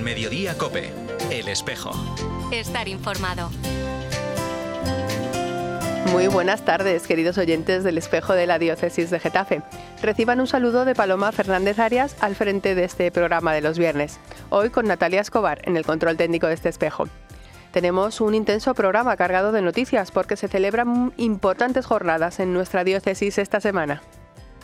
En Mediodía Cope, El Espejo. Estar informado. Muy buenas tardes, queridos oyentes del espejo de la Diócesis de Getafe. Reciban un saludo de Paloma Fernández Arias al frente de este programa de los viernes. Hoy con Natalia Escobar en el control técnico de este espejo. Tenemos un intenso programa cargado de noticias porque se celebran importantes jornadas en nuestra diócesis esta semana.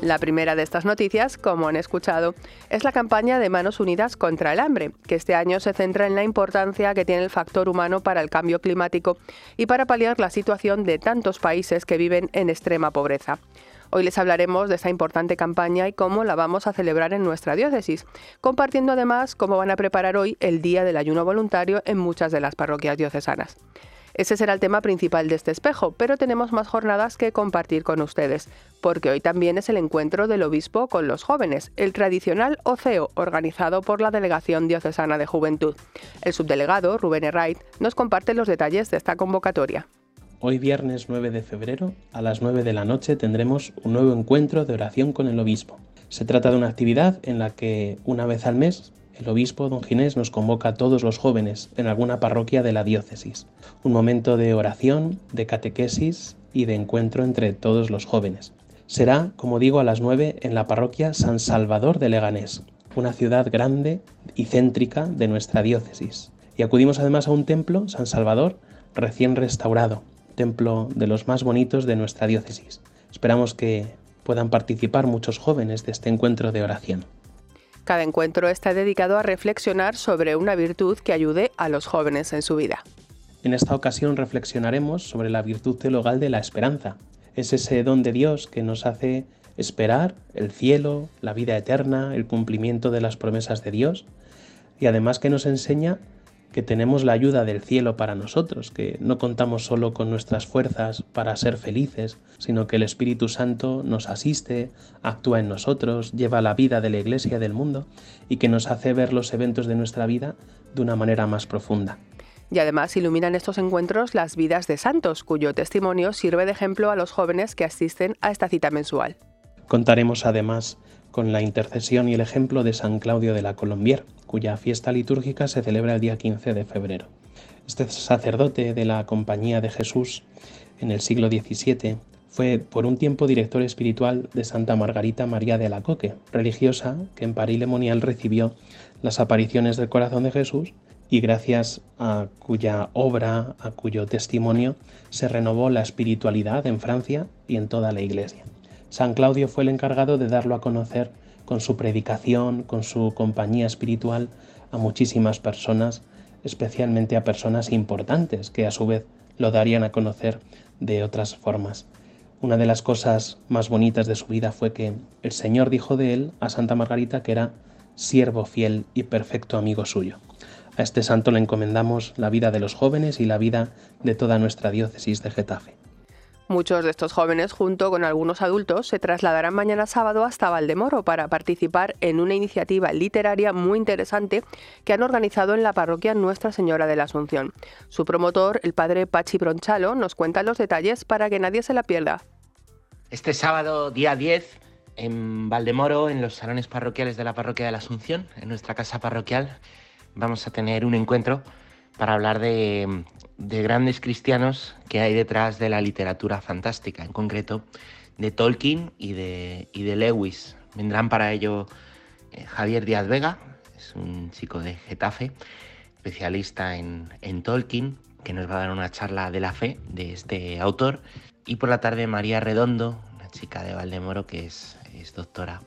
La primera de estas noticias, como han escuchado, es la campaña de Manos Unidas contra el Hambre, que este año se centra en la importancia que tiene el factor humano para el cambio climático y para paliar la situación de tantos países que viven en extrema pobreza. Hoy les hablaremos de esta importante campaña y cómo la vamos a celebrar en nuestra diócesis, compartiendo además cómo van a preparar hoy el Día del Ayuno Voluntario en muchas de las parroquias diocesanas. Ese será el tema principal de este espejo, pero tenemos más jornadas que compartir con ustedes, porque hoy también es el encuentro del obispo con los jóvenes, el tradicional OCEO, organizado por la Delegación Diocesana de Juventud. El subdelegado, Rubén Herrait, nos comparte los detalles de esta convocatoria. Hoy viernes 9 de febrero, a las 9 de la noche, tendremos un nuevo encuentro de oración con el obispo. Se trata de una actividad en la que una vez al mes el obispo don Ginés nos convoca a todos los jóvenes en alguna parroquia de la diócesis. Un momento de oración, de catequesis y de encuentro entre todos los jóvenes. Será, como digo, a las 9 en la parroquia San Salvador de Leganés, una ciudad grande y céntrica de nuestra diócesis. Y acudimos además a un templo, San Salvador, recién restaurado, templo de los más bonitos de nuestra diócesis. Esperamos que puedan participar muchos jóvenes de este encuentro de oración. Cada encuentro está dedicado a reflexionar sobre una virtud que ayude a los jóvenes en su vida. En esta ocasión reflexionaremos sobre la virtud teologal de la esperanza. Es ese don de Dios que nos hace esperar el cielo, la vida eterna, el cumplimiento de las promesas de Dios y además que nos enseña que tenemos la ayuda del cielo para nosotros, que no contamos solo con nuestras fuerzas para ser felices, sino que el Espíritu Santo nos asiste, actúa en nosotros, lleva la vida de la Iglesia y del mundo y que nos hace ver los eventos de nuestra vida de una manera más profunda. Y además iluminan estos encuentros las vidas de santos, cuyo testimonio sirve de ejemplo a los jóvenes que asisten a esta cita mensual. Contaremos además con la intercesión y el ejemplo de San Claudio de la Colombier, cuya fiesta litúrgica se celebra el día 15 de febrero. Este sacerdote de la Compañía de Jesús en el siglo XVII fue por un tiempo director espiritual de Santa Margarita María de la Coque, religiosa que en París Lemonial recibió las apariciones del corazón de Jesús y gracias a cuya obra, a cuyo testimonio, se renovó la espiritualidad en Francia y en toda la Iglesia. San Claudio fue el encargado de darlo a conocer con su predicación, con su compañía espiritual a muchísimas personas, especialmente a personas importantes que a su vez lo darían a conocer de otras formas. Una de las cosas más bonitas de su vida fue que el Señor dijo de él a Santa Margarita que era siervo fiel y perfecto amigo suyo. A este santo le encomendamos la vida de los jóvenes y la vida de toda nuestra diócesis de Getafe. Muchos de estos jóvenes, junto con algunos adultos, se trasladarán mañana sábado hasta Valdemoro para participar en una iniciativa literaria muy interesante que han organizado en la parroquia Nuestra Señora de la Asunción. Su promotor, el padre Pachi Bronchalo, nos cuenta los detalles para que nadie se la pierda. Este sábado, día 10, en Valdemoro, en los salones parroquiales de la parroquia de la Asunción, en nuestra casa parroquial, vamos a tener un encuentro para hablar de, grandes cristianos que hay detrás de la literatura fantástica, en concreto de Tolkien y de, de Lewis. Vendrán para ello eh, Javier Díaz Vega, es un chico de Getafe, especialista en, Tolkien, que nos va a dar una charla de la fe de este autor. Y por la tarde María Redondo, una chica de Valdemoro que es, es doctora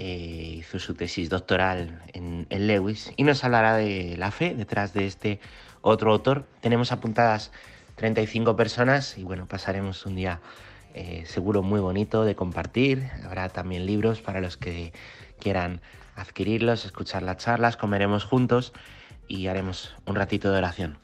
eh, hizo su tesis doctoral en, Lewis y nos hablará de la fe detrás de este otro autor. Tenemos apuntadas 35 personas y bueno, pasaremos un día eh, seguro muy bonito de compartir. Habrá también libros para los que quieran adquirirlos, escuchar las charlas, comeremos juntos y haremos un ratito de oración.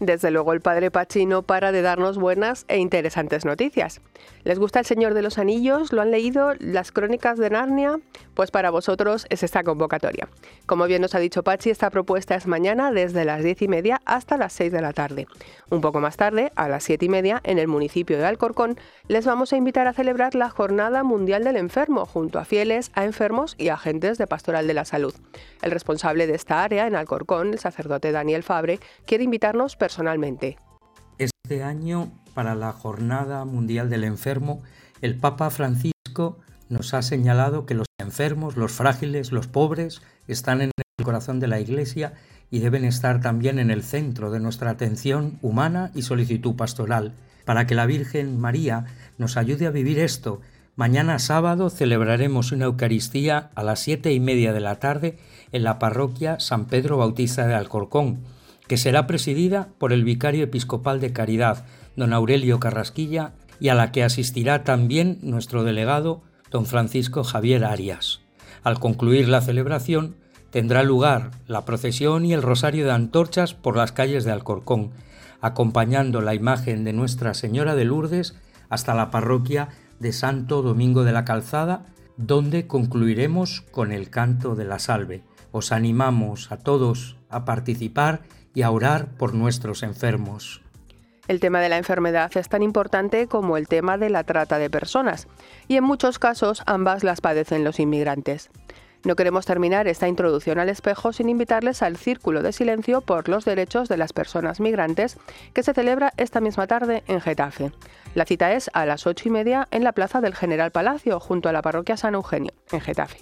Desde luego el padre Pachino para de darnos buenas e interesantes noticias. ¿Les gusta El Señor de los Anillos? ¿Lo han leído? ¿Las crónicas de Narnia? Pues para vosotros es esta convocatoria. Como bien nos ha dicho Pachi, esta propuesta es mañana desde las diez y media hasta las 6 de la tarde. Un poco más tarde, a las siete y media, en el municipio de Alcorcón, les vamos a invitar a celebrar la Jornada Mundial del Enfermo junto a fieles, a enfermos y agentes de Pastoral de la Salud. El responsable de esta área en Alcorcón, el sacerdote Daniel Fabre, quiere invitarnos personalmente. Este año, para la Jornada Mundial del Enfermo, el Papa Francisco nos ha señalado que los enfermos, los frágiles, los pobres están en el corazón de la Iglesia y deben estar también en el centro de nuestra atención humana y solicitud pastoral. Para que la Virgen María nos ayude a vivir esto, mañana sábado celebraremos una Eucaristía a las siete y media de la tarde en la parroquia San Pedro Bautista de Alcorcón que será presidida por el vicario episcopal de Caridad, don Aurelio Carrasquilla, y a la que asistirá también nuestro delegado, don Francisco Javier Arias. Al concluir la celebración, tendrá lugar la procesión y el rosario de antorchas por las calles de Alcorcón, acompañando la imagen de Nuestra Señora de Lourdes hasta la parroquia de Santo Domingo de la Calzada, donde concluiremos con el canto de la salve. Os animamos a todos a participar y a orar por nuestros enfermos. El tema de la enfermedad es tan importante como el tema de la trata de personas, y en muchos casos ambas las padecen los inmigrantes. No queremos terminar esta introducción al espejo sin invitarles al Círculo de Silencio por los Derechos de las Personas Migrantes, que se celebra esta misma tarde en Getafe. La cita es a las ocho y media en la Plaza del General Palacio, junto a la Parroquia San Eugenio, en Getafe.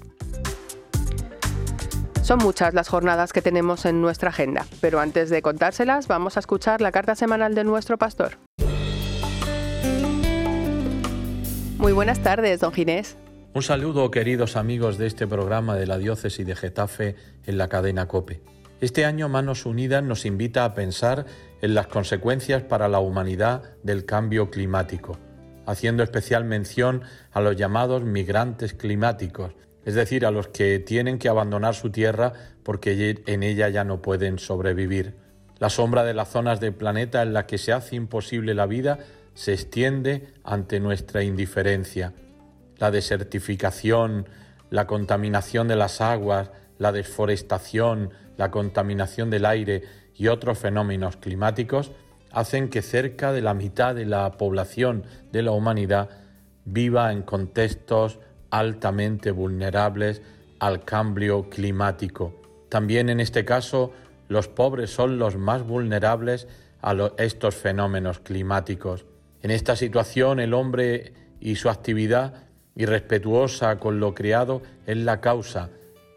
Son muchas las jornadas que tenemos en nuestra agenda, pero antes de contárselas vamos a escuchar la carta semanal de nuestro pastor. Muy buenas tardes, don Ginés. Un saludo, queridos amigos de este programa de la Diócesis de Getafe en la cadena Cope. Este año Manos Unidas nos invita a pensar en las consecuencias para la humanidad del cambio climático, haciendo especial mención a los llamados migrantes climáticos, es decir, a los que tienen que abandonar su tierra porque en ella ya no pueden sobrevivir. La sombra de las zonas del planeta en la que se hace imposible la vida se extiende ante nuestra indiferencia. La desertificación, la contaminación de las aguas, la desforestación, la contaminación del aire y otros fenómenos climáticos hacen que cerca de la mitad de la población de la humanidad viva en contextos altamente vulnerables al cambio climático. También en este caso, los pobres son los más vulnerables a estos fenómenos climáticos. En esta situación, el hombre y su actividad irrespetuosa con lo creado es la causa,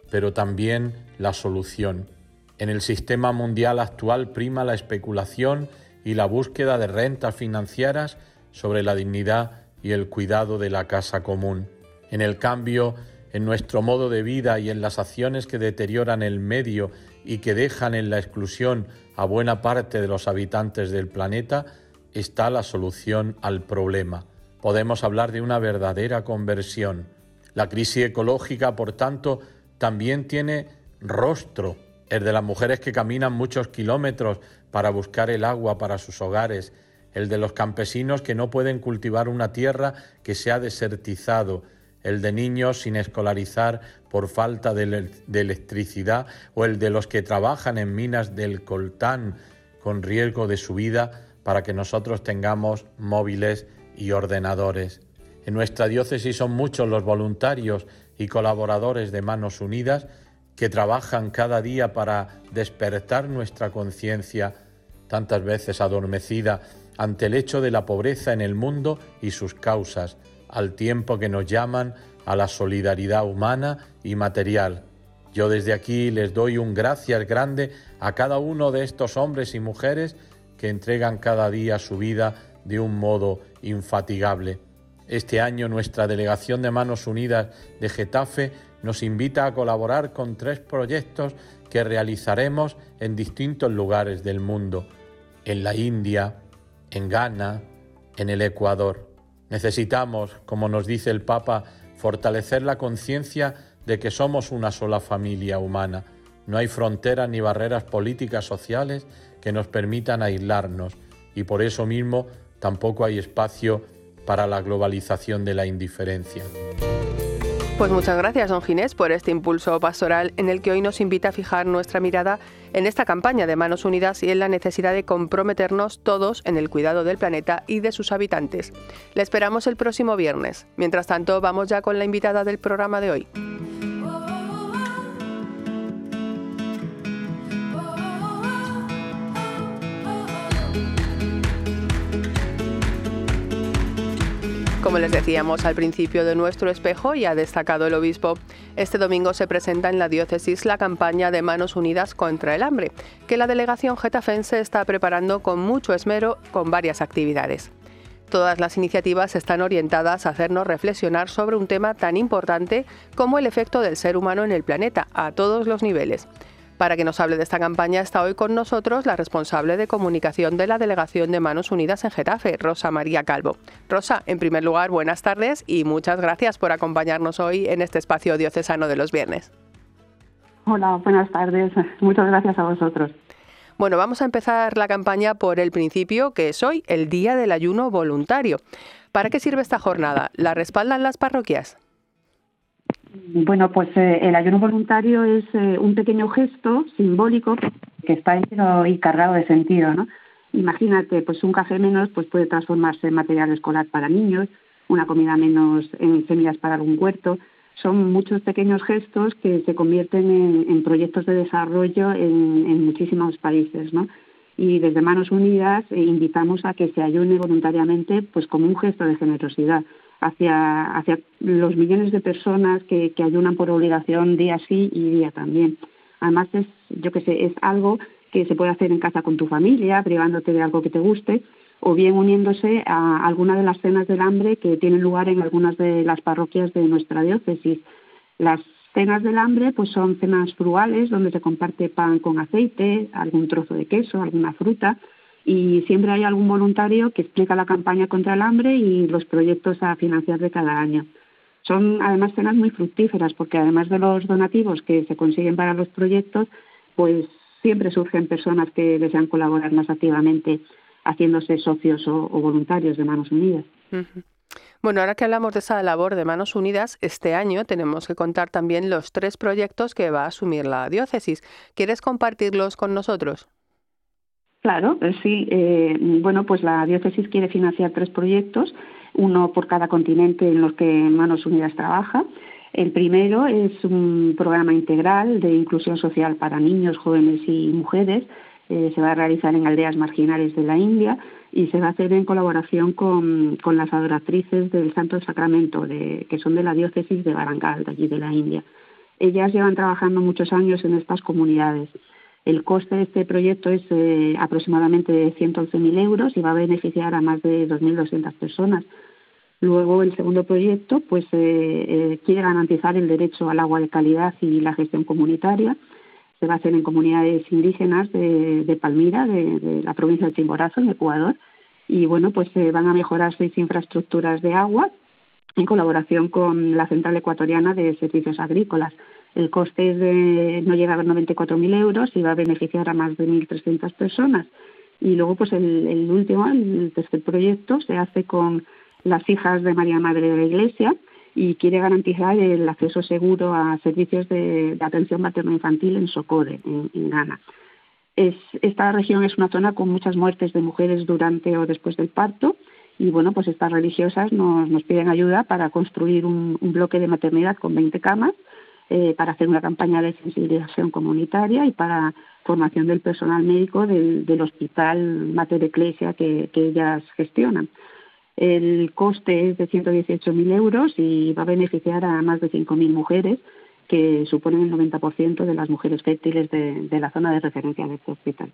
pero también la solución. En el sistema mundial actual prima la especulación y la búsqueda de rentas financieras sobre la dignidad y el cuidado de la casa común en el cambio en nuestro modo de vida y en las acciones que deterioran el medio y que dejan en la exclusión a buena parte de los habitantes del planeta, está la solución al problema. Podemos hablar de una verdadera conversión. La crisis ecológica, por tanto, también tiene rostro, el de las mujeres que caminan muchos kilómetros para buscar el agua para sus hogares, el de los campesinos que no pueden cultivar una tierra que se ha desertizado, el de niños sin escolarizar por falta de, electricidad o el de los que trabajan en minas del coltán con riesgo de su vida para que nosotros tengamos móviles y ordenadores. En nuestra diócesis son muchos los voluntarios y colaboradores de Manos Unidas que trabajan cada día para despertar nuestra conciencia, tantas veces adormecida, ante el hecho de la pobreza en el mundo y sus causas, al tiempo que nos llaman a la solidaridad humana y material. Yo desde aquí les doy un gracias grande a cada uno de estos hombres y mujeres que entregan cada día su vida de un modo infatigable. Este año nuestra delegación de Manos Unidas de Getafe nos invita a colaborar con tres proyectos que realizaremos en distintos lugares del mundo, en la India, en Ghana, en el Ecuador. Necesitamos, como nos dice el Papa, fortalecer la conciencia de que somos una sola familia humana. No hay fronteras ni barreras políticas sociales que nos permitan aislarnos y por eso mismo tampoco hay espacio para la globalización de la indiferencia. Pues muchas gracias, don Ginés, por este impulso pastoral en el que hoy nos invita a fijar nuestra mirada en esta campaña de Manos Unidas y en la necesidad de comprometernos todos en el cuidado del planeta y de sus habitantes. Le esperamos el próximo viernes. Mientras tanto, vamos ya con la invitada del programa de hoy. Como les decíamos al principio de nuestro espejo y ha destacado el obispo, este domingo se presenta en la diócesis la campaña de Manos Unidas contra el Hambre, que la delegación getafense está preparando con mucho esmero con varias actividades. Todas las iniciativas están orientadas a hacernos reflexionar sobre un tema tan importante como el efecto del ser humano en el planeta, a todos los niveles. Para que nos hable de esta campaña está hoy con nosotros la responsable de comunicación de la Delegación de Manos Unidas en Getafe, Rosa María Calvo. Rosa, en primer lugar, buenas tardes y muchas gracias por acompañarnos hoy en este espacio diocesano de los viernes. Hola, buenas tardes. Muchas gracias a vosotros. Bueno, vamos a empezar la campaña por el principio, que es hoy el Día del Ayuno Voluntario. ¿Para qué sirve esta jornada? ¿La respaldan las parroquias? Bueno, pues eh, el ayuno voluntario es eh, un pequeño gesto simbólico que está lleno y cargado de sentido, ¿no? Imagínate, pues un café menos pues puede transformarse en material escolar para niños, una comida menos en semillas para algún huerto. Son muchos pequeños gestos que se convierten en, proyectos de desarrollo en, en, muchísimos países, ¿no? Y desde Manos Unidas eh, invitamos a que se ayune voluntariamente, pues como un gesto de generosidad hacia, hacia los millones de personas que, que ayunan por obligación día sí y día también. Además, es, yo que sé, es algo que se puede hacer en casa con tu familia, privándote de algo que te guste, o bien uniéndose a alguna de las cenas del hambre que tienen lugar en algunas de las parroquias de nuestra diócesis. Las cenas del hambre pues son cenas frugales donde se comparte pan con aceite, algún trozo de queso, alguna fruta, y siempre hay algún voluntario que explica la campaña contra el hambre y los proyectos a financiar de cada año. Son además cenas muy fructíferas porque además de los donativos que se consiguen para los proyectos, pues siempre surgen personas que desean colaborar más activamente haciéndose socios o, voluntarios de Manos Unidas. Bueno, ahora que hablamos de esa labor de Manos Unidas, este año tenemos que contar también los tres proyectos que va a asumir la diócesis. ¿Quieres compartirlos con nosotros? Claro, eh, sí. Eh, bueno, pues la diócesis quiere financiar tres proyectos, uno por cada continente en los que Manos Unidas trabaja. El primero es un programa integral de inclusión social para niños, jóvenes y mujeres. Eh, se va a realizar en aldeas marginales de la India y se va a hacer en colaboración con, con las adoratrices del Santo Sacramento, de, que son de la diócesis de Barangal, de allí de la India. Ellas llevan trabajando muchos años en estas comunidades. El coste de este proyecto es eh, aproximadamente de 111.000 euros y va a beneficiar a más de 2.200 personas. Luego, el segundo proyecto pues, eh, eh, quiere garantizar el derecho al agua de calidad y la gestión comunitaria. Se va a hacer en comunidades indígenas de, Palmira, de, la provincia de Chimborazo, en Ecuador. Y bueno, pues se van a mejorar seis infraestructuras de agua en colaboración con la Central Ecuatoriana de Servicios Agrícolas. El coste de, no llega a 94.000 euros y va a beneficiar a más de 1.300 personas. Y luego, pues el, último, el tercer proyecto, se hace con las hijas de María Madre de la Iglesia y quiere garantizar el acceso seguro a servicios de, atención materno-infantil en Socode, en, Ghana. Es, esta región es una zona con muchas muertes de mujeres durante o después del parto y bueno, pues estas religiosas nos, piden ayuda para construir un bloque de maternidad con 20 camas eh, para hacer una campaña de sensibilización comunitaria y para formación del personal médico del, Hospital Mater Ecclesia que, que ellas gestionan. El coste es de 118.000 euros y va a beneficiar a más de 5.000 mujeres, que suponen el 90% de las mujeres fértiles de, de la zona de referencia de este hospital.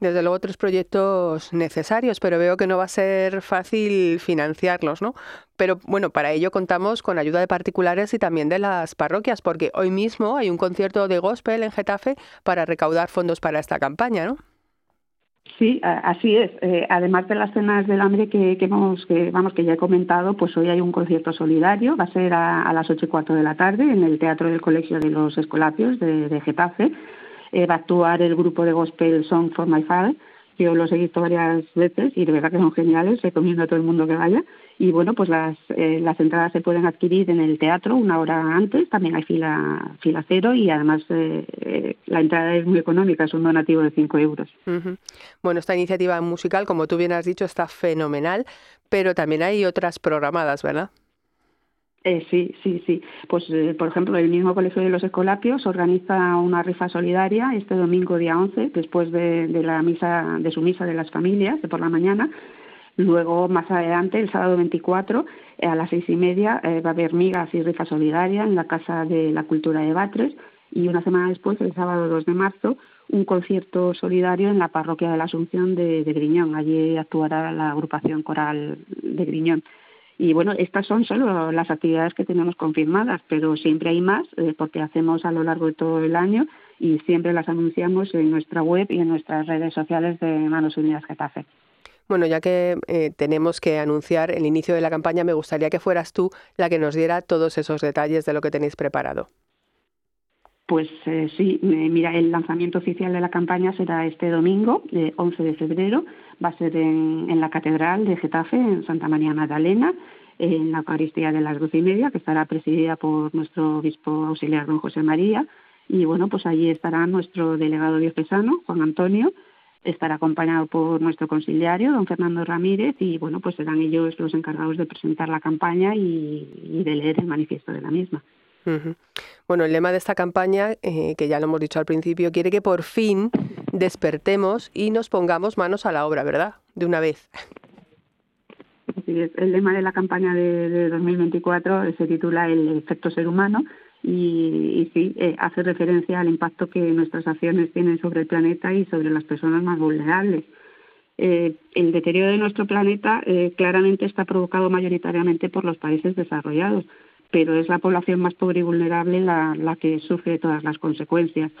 Desde luego tres proyectos necesarios, pero veo que no va a ser fácil financiarlos, ¿no? Pero bueno, para ello contamos con ayuda de particulares y también de las parroquias, porque hoy mismo hay un concierto de gospel en Getafe para recaudar fondos para esta campaña, ¿no? Sí, así es. Eh, además de las cenas del hambre que, que, vamos, que, vamos, que ya he comentado, pues hoy hay un concierto solidario, va a ser a, las ocho y cuarto de la tarde en el Teatro del Colegio de los Escolapios de Getafe eh, va a actuar el grupo de gospel Song for My Father. Yo los he visto varias veces y de verdad que son geniales, recomiendo a todo el mundo que vaya. Y bueno, pues las, eh, las entradas se pueden adquirir en el teatro una hora antes, también hay fila, fila cero y además eh, la entrada es muy económica, es un donativo de 5 euros. Bueno, esta iniciativa musical, como tú bien has dicho, está fenomenal, pero también hay otras programadas, ¿verdad? Eh, sí, sí, sí. Pues, eh, por ejemplo, el mismo Colegio de los Escolapios organiza una rifa solidaria este domingo día 11, después de, la misa, de su misa de las familias, de por la mañana. Luego, más adelante, el sábado 24, eh, a las seis y media, va a haber migas y rifa solidaria en la Casa de la Cultura de Batres. Y una semana después, el sábado 2 de marzo, un concierto solidario en la Parroquia de la Asunción de Griñón. Allí actuará la agrupación coral de Griñón. Y bueno, estas son solo las actividades que tenemos confirmadas, pero siempre hay más eh, porque hacemos a lo largo de todo el año y siempre las anunciamos en nuestra web y en nuestras redes sociales de Manos Unidas Getafe. Bueno, ya que eh, tenemos que anunciar el inicio de la campaña, me gustaría que fueras tú la que nos diera todos esos detalles de lo que tenéis preparado. Pues eh, sí, mira, el lanzamiento oficial de la campaña será este domingo, 11 de febrero, va a ser en, la Catedral de Getafe, en Santa María Magdalena, en la Eucaristía de las doce y media, que estará presidida por nuestro obispo auxiliar don José María. Y bueno, pues allí estará nuestro delegado diocesano, Juan Antonio, estará acompañado por nuestro conciliario, don Fernando Ramírez, y bueno, pues serán ellos los encargados de presentar la campaña y, de leer el manifiesto de la misma. Bueno, el lema de esta campaña, eh, que ya lo hemos dicho al principio, quiere que por fin despertemos y nos pongamos manos a la obra, ¿verdad? De una vez. El lema de la campaña de, 2024 se titula El efecto ser humano y, sí, eh, hace referencia al impacto que nuestras acciones tienen sobre el planeta y sobre las personas más vulnerables. Eh, el deterioro de nuestro planeta claramente está provocado mayoritariamente por los países desarrollados, pero es la población más pobre y vulnerable la, la que sufre todas las consecuencias.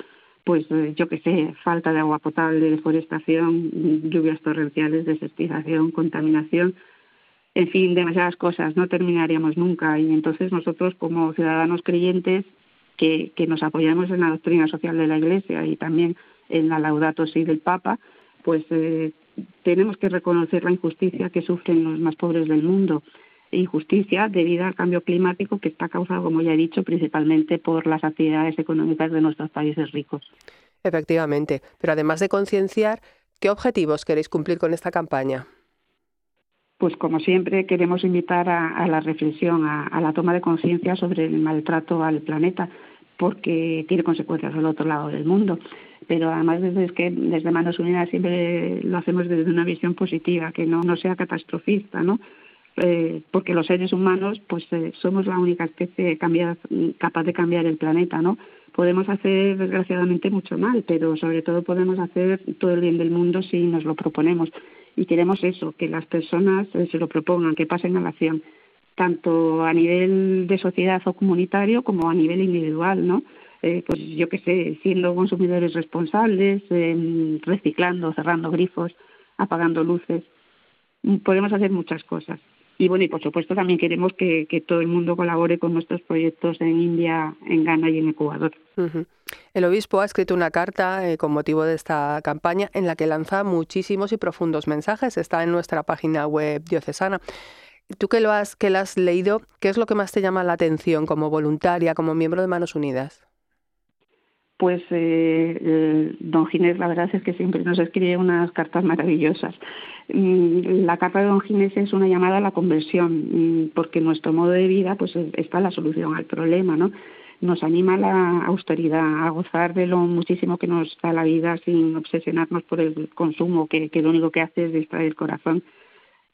Pues eh, yo qué sé, falta de agua potable, deforestación, lluvias torrenciales, desertización, contaminación, en fin, demasiadas cosas, no terminaríamos nunca. Y entonces nosotros como ciudadanos creyentes que, que nos apoyamos en la doctrina social de la Iglesia y también en la Laudato Si del Papa, pues eh, tenemos que reconocer la injusticia que sufren los más pobres del mundo injusticia debido al cambio climático que está causado, como ya he dicho, principalmente por las actividades económicas de nuestros países ricos. Efectivamente, pero además de concienciar, ¿qué objetivos queréis cumplir con esta campaña? Pues como siempre queremos invitar a, la reflexión, a, la toma de conciencia sobre el maltrato al planeta, porque tiene consecuencias al otro lado del mundo. Pero además desde que desde Manos Unidas siempre lo hacemos desde una visión positiva, que no, no sea catastrofista, ¿no? Eh, porque los seres humanos pues eh, somos la única especie capaz de cambiar el planeta, ¿no? Podemos hacer desgraciadamente mucho mal, pero sobre todo podemos hacer todo el bien del mundo si nos lo proponemos. Y queremos eso, que las personas eh, se lo propongan, que pasen a la acción, tanto a nivel de sociedad o comunitario como a nivel individual, ¿no? pues yo qué sé, siendo consumidores responsables, reciclando, cerrando grifos, apagando luces. Podemos hacer muchas cosas. Y bueno, y por supuesto también queremos que, todo el mundo colabore con nuestros proyectos en India, en Ghana y en Ecuador. El obispo ha escrito una carta eh, con motivo de esta campaña en la que lanza muchísimos y profundos mensajes. Está en nuestra página web diocesana. Tú que lo has, que lo has leído, ¿qué es lo que más te llama la atención como voluntaria, como miembro de Manos Unidas? Pues eh, don Ginés la verdad es que siempre nos escribe unas cartas maravillosas. Mm, la carta de don Ginés es una llamada a la conversión, mm, porque nuestro modo de vida pues está la solución al problema, ¿no? Nos anima a la austeridad, a gozar de lo muchísimo que nos da la vida sin obsesionarnos por el consumo, que, que lo único que hace es distraer el corazón.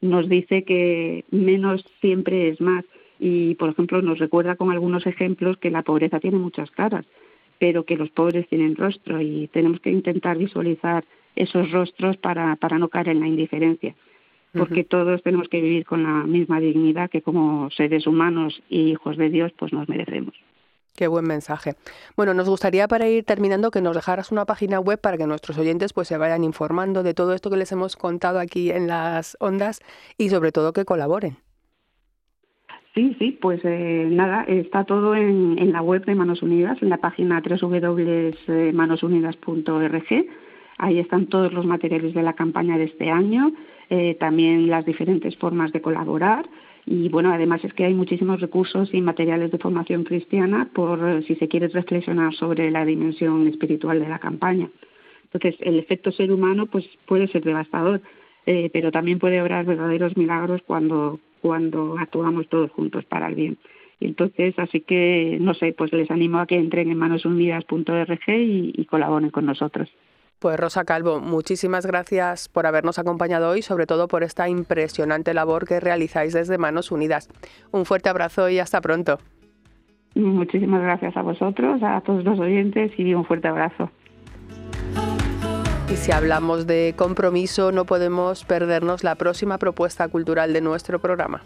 Nos dice que menos siempre es más y, por ejemplo, nos recuerda con algunos ejemplos que la pobreza tiene muchas caras pero que los pobres tienen rostro y tenemos que intentar visualizar esos rostros para, para no caer en la indiferencia, porque todos tenemos que vivir con la misma dignidad que como seres humanos y hijos de Dios pues nos merecemos. Qué buen mensaje. Bueno, nos gustaría para ir terminando que nos dejaras una página web para que nuestros oyentes pues se vayan informando de todo esto que les hemos contado aquí en las ondas y sobre todo que colaboren. Sí, sí, pues eh, nada, está todo en, la web de Manos Unidas, en la página www.manosunidas.org. Ahí están todos los materiales de la campaña de este año, eh, también las diferentes formas de colaborar. Y bueno, además es que hay muchísimos recursos y materiales de formación cristiana por eh, si se quiere reflexionar sobre la dimensión espiritual de la campaña. Entonces, el efecto ser humano pues puede ser devastador, pero también puede obrar verdaderos milagros cuando cuando actuamos todos juntos para el bien. Y entonces, así que, no sé, pues les animo a que entren en manosunidas.org y, y colaboren con nosotros. Pues Rosa Calvo, muchísimas gracias por habernos acompañado hoy, sobre todo por esta impresionante labor que realizáis desde Manos Unidas. Un fuerte abrazo y hasta pronto. Muchísimas gracias a vosotros, a todos los oyentes y un fuerte abrazo. Y si hablamos de compromiso, no podemos perdernos la próxima propuesta cultural de nuestro programa.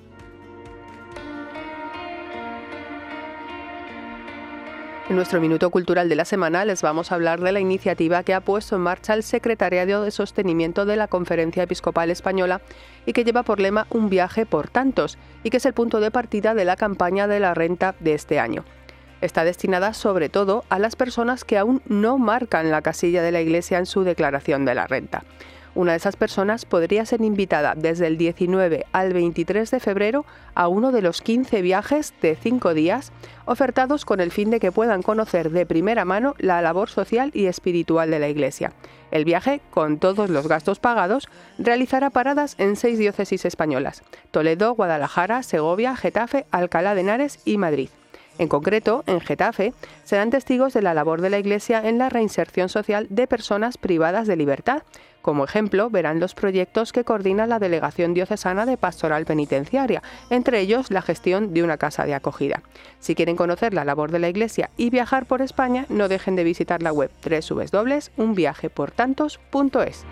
En nuestro Minuto Cultural de la semana les vamos a hablar de la iniciativa que ha puesto en marcha el Secretariado de Sostenimiento de la Conferencia Episcopal Española y que lleva por lema Un viaje por tantos y que es el punto de partida de la campaña de la renta de este año. Está destinada sobre todo a las personas que aún no marcan la casilla de la Iglesia en su declaración de la renta. Una de esas personas podría ser invitada desde el 19 al 23 de febrero a uno de los 15 viajes de 5 días ofertados con el fin de que puedan conocer de primera mano la labor social y espiritual de la Iglesia. El viaje, con todos los gastos pagados, realizará paradas en seis diócesis españolas, Toledo, Guadalajara, Segovia, Getafe, Alcalá de Henares y Madrid. En concreto, en Getafe, serán testigos de la labor de la Iglesia en la reinserción social de personas privadas de libertad. Como ejemplo, verán los proyectos que coordina la Delegación Diocesana de Pastoral Penitenciaria, entre ellos la gestión de una casa de acogida. Si quieren conocer la labor de la Iglesia y viajar por España, no dejen de visitar la web www.unviajeportantos.es.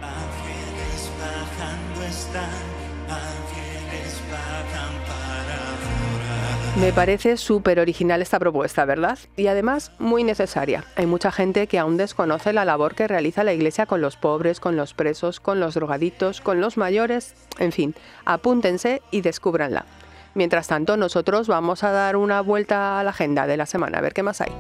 Me parece súper original esta propuesta, ¿verdad? Y además muy necesaria. Hay mucha gente que aún desconoce la labor que realiza la Iglesia con los pobres, con los presos, con los drogaditos, con los mayores, en fin, apúntense y descúbranla. Mientras tanto, nosotros vamos a dar una vuelta a la agenda de la semana, a ver qué más hay.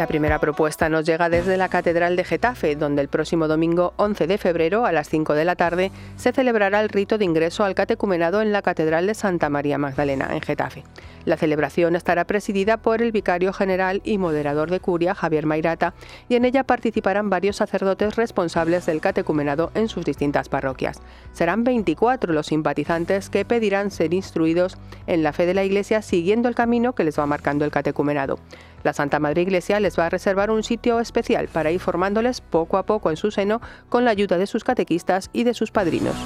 La primera propuesta nos llega desde la Catedral de Getafe, donde el próximo domingo 11 de febrero a las 5 de la tarde se celebrará el rito de ingreso al catecumenado en la Catedral de Santa María Magdalena, en Getafe. La celebración estará presidida por el vicario general y moderador de curia, Javier Mairata, y en ella participarán varios sacerdotes responsables del catecumenado en sus distintas parroquias. Serán 24 los simpatizantes que pedirán ser instruidos en la fe de la Iglesia siguiendo el camino que les va marcando el catecumenado. La Santa Madre Iglesia les va a reservar un sitio especial para ir formándoles poco a poco en su seno con la ayuda de sus catequistas y de sus padrinos.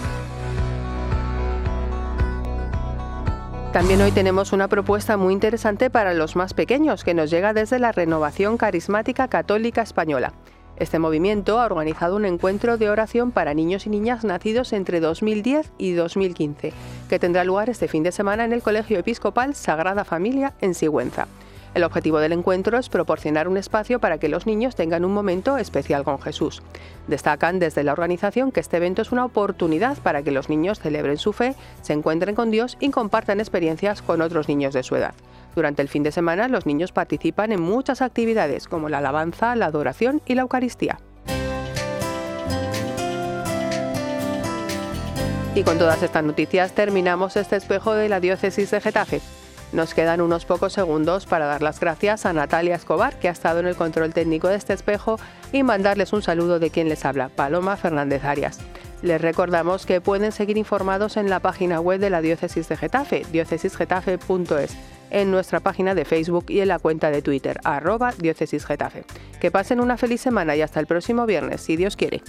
También hoy tenemos una propuesta muy interesante para los más pequeños que nos llega desde la Renovación Carismática Católica Española. Este movimiento ha organizado un encuentro de oración para niños y niñas nacidos entre 2010 y 2015, que tendrá lugar este fin de semana en el Colegio Episcopal Sagrada Familia en Sigüenza. El objetivo del encuentro es proporcionar un espacio para que los niños tengan un momento especial con Jesús. Destacan desde la organización que este evento es una oportunidad para que los niños celebren su fe, se encuentren con Dios y compartan experiencias con otros niños de su edad. Durante el fin de semana los niños participan en muchas actividades como la alabanza, la adoración y la Eucaristía. Y con todas estas noticias terminamos este espejo de la diócesis de Getafe. Nos quedan unos pocos segundos para dar las gracias a Natalia Escobar, que ha estado en el control técnico de este espejo, y mandarles un saludo de quien les habla, Paloma Fernández Arias. Les recordamos que pueden seguir informados en la página web de la Diócesis de Getafe, diócesisgetafe.es, en nuestra página de Facebook y en la cuenta de Twitter, arroba diócesisgetafe. Que pasen una feliz semana y hasta el próximo viernes, si Dios quiere.